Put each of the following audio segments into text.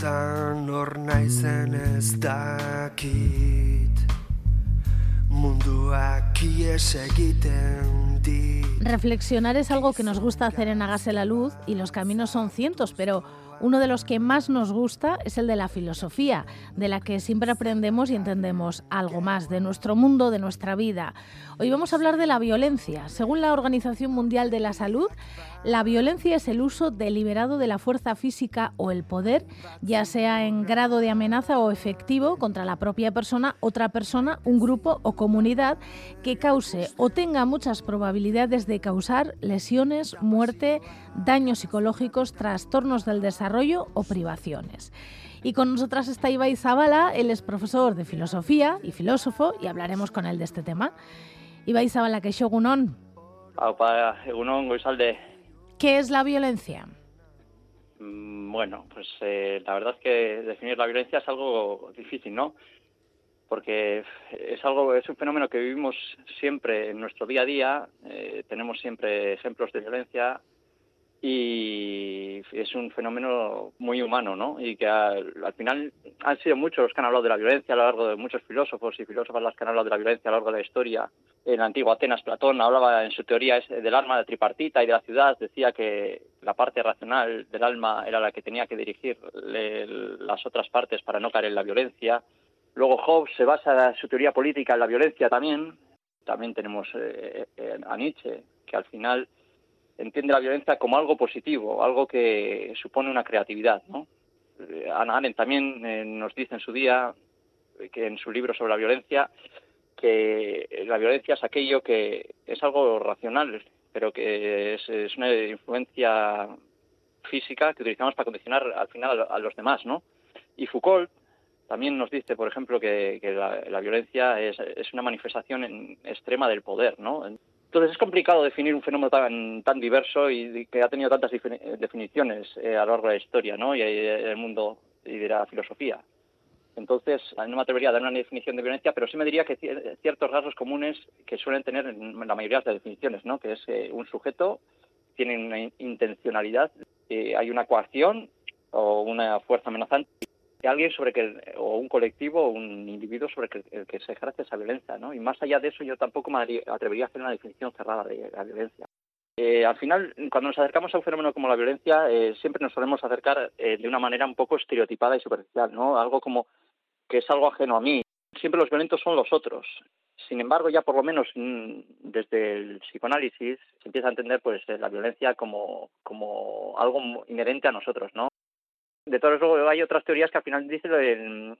mundutan hor naizen ez dakit. Munduak ies egiten Reflexionar es algo que nos gusta hacer en Hágase la Luz y los caminos son cientos, pero uno de los que más nos gusta es el de la filosofía, de la que siempre aprendemos y entendemos algo más de nuestro mundo, de nuestra vida. Hoy vamos a hablar de la violencia. Según la Organización Mundial de la Salud, la violencia es el uso deliberado de la fuerza física o el poder, ya sea en grado de amenaza o efectivo contra la propia persona, otra persona, un grupo o comunidad que cause o tenga muchas probabilidades de causar lesiones, muerte, daños psicológicos, trastornos del desarrollo o privaciones. Y con nosotras está Ibai Zabala, él es profesor de filosofía y filósofo, y hablaremos con él de este tema. Ibai Zabala, que goizalde. ¿Qué es la violencia? Mm, Bueno, pues eh, la verdad es que definir la violencia es algo difícil, ¿no? Porque es algo, es un fenómeno que vivimos siempre en nuestro día a día. eh, tenemos siempre ejemplos de violencia y es un fenómeno muy humano, ¿no? Y que al, al final han sido muchos los que han hablado de la violencia a lo largo de muchos filósofos y filósofas las que han hablado de la violencia a lo largo de la historia. En la antigua Atenas, Platón hablaba en su teoría del alma tripartita y de la ciudad, decía que la parte racional del alma era la que tenía que dirigir las otras partes para no caer en la violencia. Luego Hobbes se basa su teoría política en la violencia también. También tenemos eh, eh, a Nietzsche, que al final entiende la violencia como algo positivo, algo que supone una creatividad, ¿no? Eh, Hannah Arendt también eh, nos dice en su día, eh, que en su libro sobre la violencia, que la violencia es aquello que es algo racional, pero que es, es una influencia física que utilizamos para condicionar al final a los demás, ¿no? Y Foucault también nos dice, por ejemplo, que, la, violencia es, una manifestación en- extrema del poder, ¿no? Entonces es complicado definir un fenómeno tan, tan diverso y que ha tenido tantas defini- definiciones eh, a lo largo de la historia, ¿no? Y eh, del mundo y de la filosofía. Entonces, no me atrevería a dar una definición de violencia, pero sí me diría que cier- ciertos rasgos comunes que suelen tener en la mayoría de las definiciones, ¿no? Que es eh, un sujeto tiene una in- intencionalidad, eh, hay una coacción o una fuerza amenazante de alguien sobre que o un colectivo o un individuo sobre que, el que se ejerce esa violencia, ¿no? Y más allá de eso, yo tampoco me atrevería a hacer una definición cerrada de la violencia. Eh, al final, cuando nos acercamos a un fenómeno como la violencia, eh, siempre nos solemos acercar eh, de una manera un poco estereotipada y superficial, ¿no? Algo como que es algo ajeno a mí. Siempre los violentos son los otros. Sin embargo, ya por lo menos mm, desde el psicoanálisis se empieza a entender pues la violencia como, como algo inherente a nosotros, ¿no? De todos luego hay otras teorías que al final dicen, eh,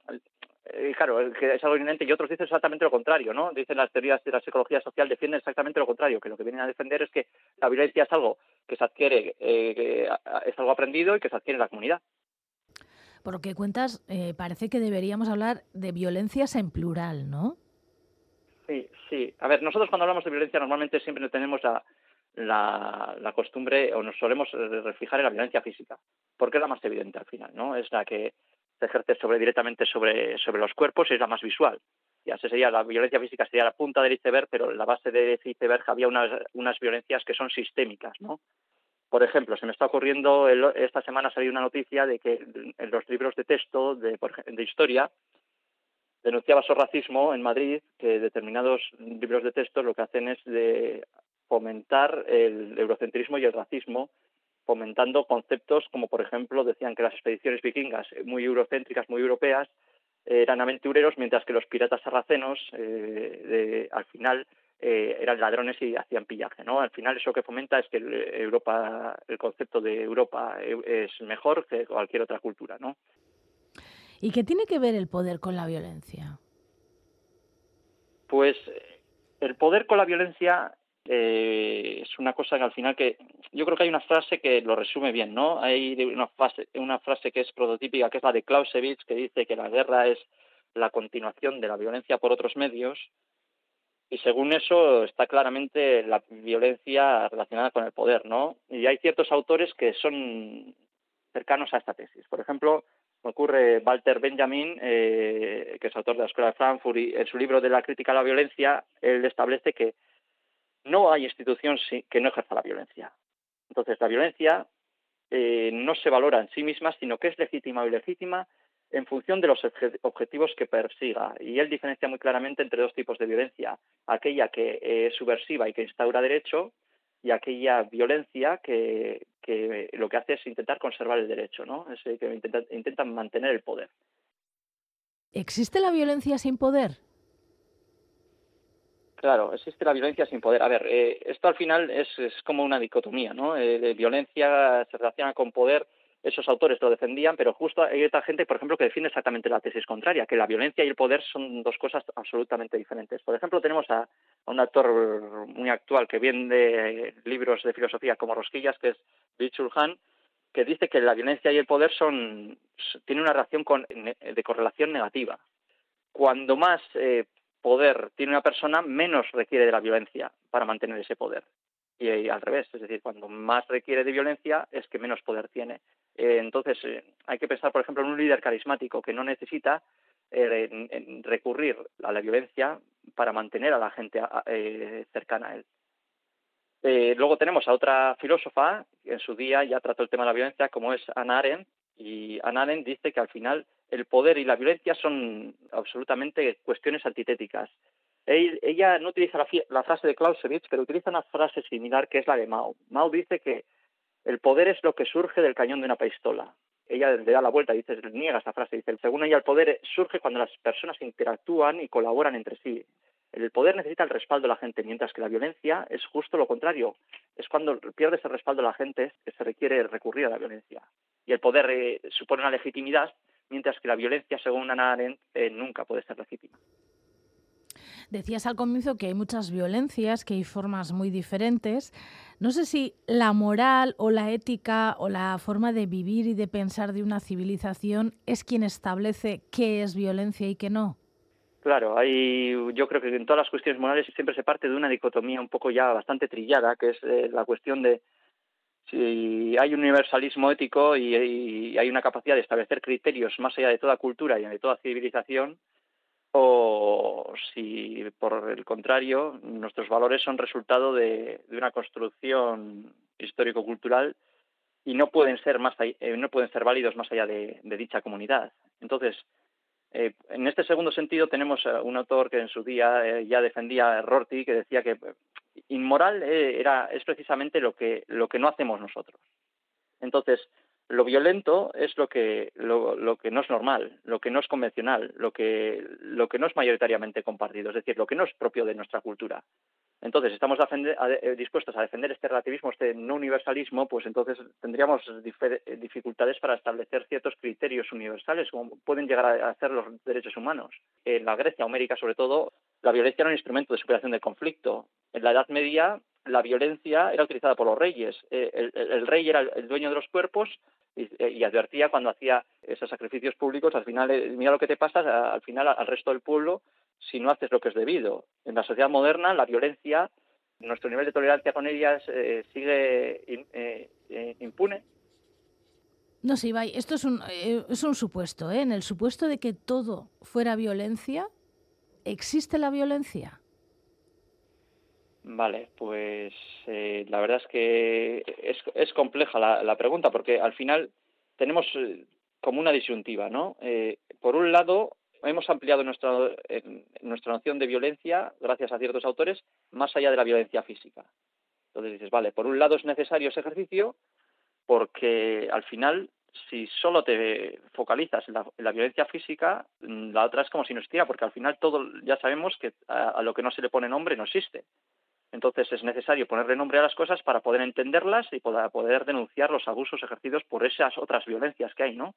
eh, claro, que es algo inherente y otros dicen exactamente lo contrario, ¿no? Dicen las teorías de la psicología social defienden exactamente lo contrario, que lo que vienen a defender es que la violencia es algo que se adquiere, eh, que es algo aprendido y que se adquiere en la comunidad. Por lo que cuentas, eh, parece que deberíamos hablar de violencias en plural, ¿no? Sí, sí. A ver, nosotros cuando hablamos de violencia normalmente siempre tenemos la, la, costumbre o nos solemos refijar en la violencia física, porque es la más evidente al final, ¿no? Es la que se ejerce sobre directamente sobre, sobre los cuerpos y es la más visual. Ya se sería la violencia física sería la punta del iceberg, pero en la base de ese iceberg había unas, unas violencias que son sistémicas, ¿no? Por ejemplo, se me está ocurriendo, el- esta semana salió una noticia de que en los libros de texto de, de historia denunciaba su racismo en Madrid, que determinados libros de texto lo que hacen es de fomentar el eurocentrismo y el racismo, fomentando conceptos como, por ejemplo, decían que las expediciones vikingas, eh, muy eurocéntricas, muy europeas, eran aventureros, mientras que los piratas sarracenos, eh, de- al final, eh, eran ladrones y hacían pillaje, ¿no? Al final eso que fomenta es que el, Europa, el concepto de Europa es mejor que cualquier otra cultura, ¿no? ¿Y qué tiene que ver el poder con la violencia? Pues el poder con la violencia eh, es una cosa que al final que yo creo que hay una frase que lo resume bien, ¿no? Hay una frase, una frase que es prototípica, que es la de Clausewitz, que dice que la guerra es la continuación de la violencia por otros medios. Y según eso está claramente la violencia relacionada con el poder, ¿no? Y hay ciertos autores que son cercanos a esta tesis. Por ejemplo, me ocurre Walter Benjamin, eh, que es autor de la Escuela de Frankfurt, y en su libro de la crítica a la violencia, él establece que no hay institución que no ejerza la violencia. Entonces, la violencia eh, no se valora en sí misma, sino que es legítima o ilegítima en función de los objetivos que persiga. Y él diferencia muy claramente entre dos tipos de violencia, aquella que es subversiva y que instaura derecho y aquella violencia que, lo que hace es intentar conservar el derecho, ¿no? Es que intenta, intentan mantener el poder. ¿Existe la violencia sin poder? Claro, existe la violencia sin poder. A ver, eh, esto al final es, como una dicotomía, ¿no? Eh, violencia se relaciona con poder esos autores lo defendían, pero justo hay otra gente, por ejemplo, que defiende exactamente la tesis contraria, que la violencia y el poder son dos cosas absolutamente diferentes. Por ejemplo, tenemos a, un actor muy actual que vende libros de filosofía como Rosquillas, que es Bill Han, que dice que la violencia y el poder son tienen una relación de correlación negativa. Cuando más eh, poder tiene una persona, menos requiere de la violencia para mantener ese poder y, al revés, es decir, cuando más requiere de violencia es que menos poder tiene. Eh, entonces, eh, hay que pensar, por ejemplo, en un líder carismático que no necesita eh, recurrir a la violencia para mantener a la gente cercana a él. luego tenemos a otra filósofa que en su día ya trató el tema de la violencia, como es Anna Arendt, y Arendt dice que al final el poder y la violencia son absolutamente cuestiones antitéticas ella no utiliza la, frase de Clausewitz, pero utiliza una frase similar que es la de Mao. Mao dice que el poder es lo que surge del cañón de una pistola. Ella le da la vuelta y dice, niega esta frase. Dice, según ella, el poder surge cuando las personas interactúan y colaboran entre sí. El poder necesita el respaldo de la gente, mientras que la violencia es justo lo contrario. Es cuando pierde ese respaldo de la gente que se requiere recurrir a la violencia. Y el poder eh, supone una legitimidad, mientras que la violencia, según Ana Arendt, eh, nunca puede ser legítima. Decías al comienzo que hay muchas violencias, que hay formas muy diferentes. No sé si la moral o la ética o la forma de vivir y de pensar de una civilización es quien establece qué es violencia y qué no. Claro, hay, yo creo que en todas las cuestiones morales siempre se parte de una dicotomía un poco ya bastante trillada, que es eh, la cuestión de si hay un universalismo ético y, hay una capacidad de establecer criterios más allá de toda cultura y de toda civilización, o si por el contrario nuestros valores son resultado de, una construcción histórico-cultural y no pueden ser más eh, no pueden ser válidos más allá de, dicha comunidad. Entonces, eh, en este segundo sentido tenemos un autor que en su día eh, ya defendía Rorty que decía que inmoral era es precisamente lo que lo que no hacemos nosotros. Entonces, lo violento es lo que, lo, que no es normal, lo que no es convencional, lo que, no es mayoritariamente compartido, es decir, lo que no es propio de nuestra cultura. Entonces, estamos eh, dispuestos a defender este relativismo, este no universalismo, pues entonces tendríamos dificultades para establecer ciertos criterios universales, como pueden llegar a hacer los derechos humanos. En la Grecia homérica, sobre todo, la violencia era un instrumento de superación del conflicto. En la Edad Media, la violencia era utilizada por los reyes. Eh, el, rey era el dueño de los cuerpos eh, y, advertía cuando hacía esos sacrificios públicos, al final, eh, mira lo que te pasa al final al resto del pueblo si no haces lo que es debido. En la sociedad moderna, la violencia, nuestro nivel de tolerancia con ellas eh, sigue impune. No sé, Ibai, esto es un, es un supuesto, ¿eh? En el supuesto de que todo fuera violencia, ¿existe la violencia? Vale, pues eh, la verdad es que es, es compleja la, la, pregunta porque al final tenemos eh, como una disyuntiva, ¿no? Eh, por un lado, hemos ampliado nuestra, nuestra noción de violencia, gracias a ciertos autores, más allá de la violencia física. Entonces dices, vale, por un lado es necesario ese ejercicio porque al final, si solo te focalizas en la, violencia física, la otra es como si no existiera, porque al final todo ya sabemos que a lo que no se le pone nombre no existe. Entonces es necesario ponerle nombre a las cosas para poder entenderlas y poder denunciar los abusos ejercidos por esas otras violencias que hay, ¿no?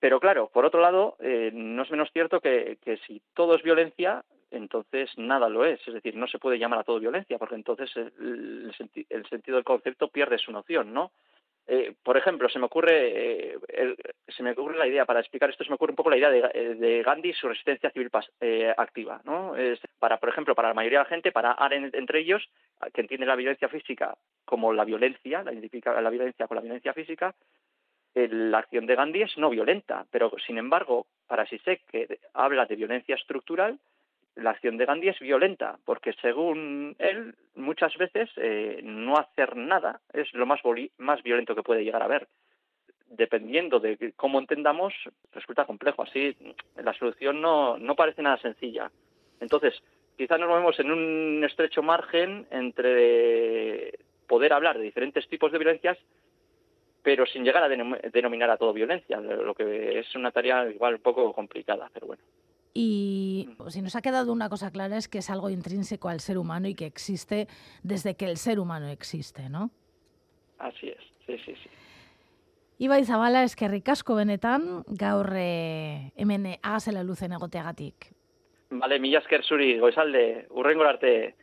Pero claro, por otro lado, eh, no es menos cierto que, si todo es violencia, entonces nada lo es. Es decir, no se puede llamar a todo violencia, porque entonces el, el sentido del concepto pierde su noción, ¿no? Eh, por ejemplo, se me ocurre eh, se me ocurre la idea para explicar esto se me ocurre un poco la idea de, eh, Gandhi y su resistencia civil activa, ¿no? Es para, por ejemplo, para la mayoría de la gente, para Aren entre ellos, que entiende la violencia física como la violencia, la identifica la violencia con la violencia física, la acción de Gandhi es no violenta, pero sin embargo, para Sisek, que habla de violencia estructural, la acción de Gandhi es violenta, porque según él, muchas veces eh, no hacer nada es lo más, más violento que puede llegar a ver. dependiendo de cómo entendamos, resulta complejo. Así, la solución no, no parece nada sencilla. Entonces, quizás nos movemos en un estrecho margen entre poder hablar de diferentes tipos de violencias, pero sin llegar a denominar a todo violencia, lo que es una tarea igual un poco complicada, pero bueno. Y si nos ha quedado una cosa clara es que es algo intrínseco al ser humano y que existe desde que el ser humano existe, ¿no? Así es, sí, sí, sí. Ibai Zabala, eskerrik asko benetan, gaur eh, hemen agazela luzen egoteagatik. Vale, mila esker zuri, goizalde, urrengo arte.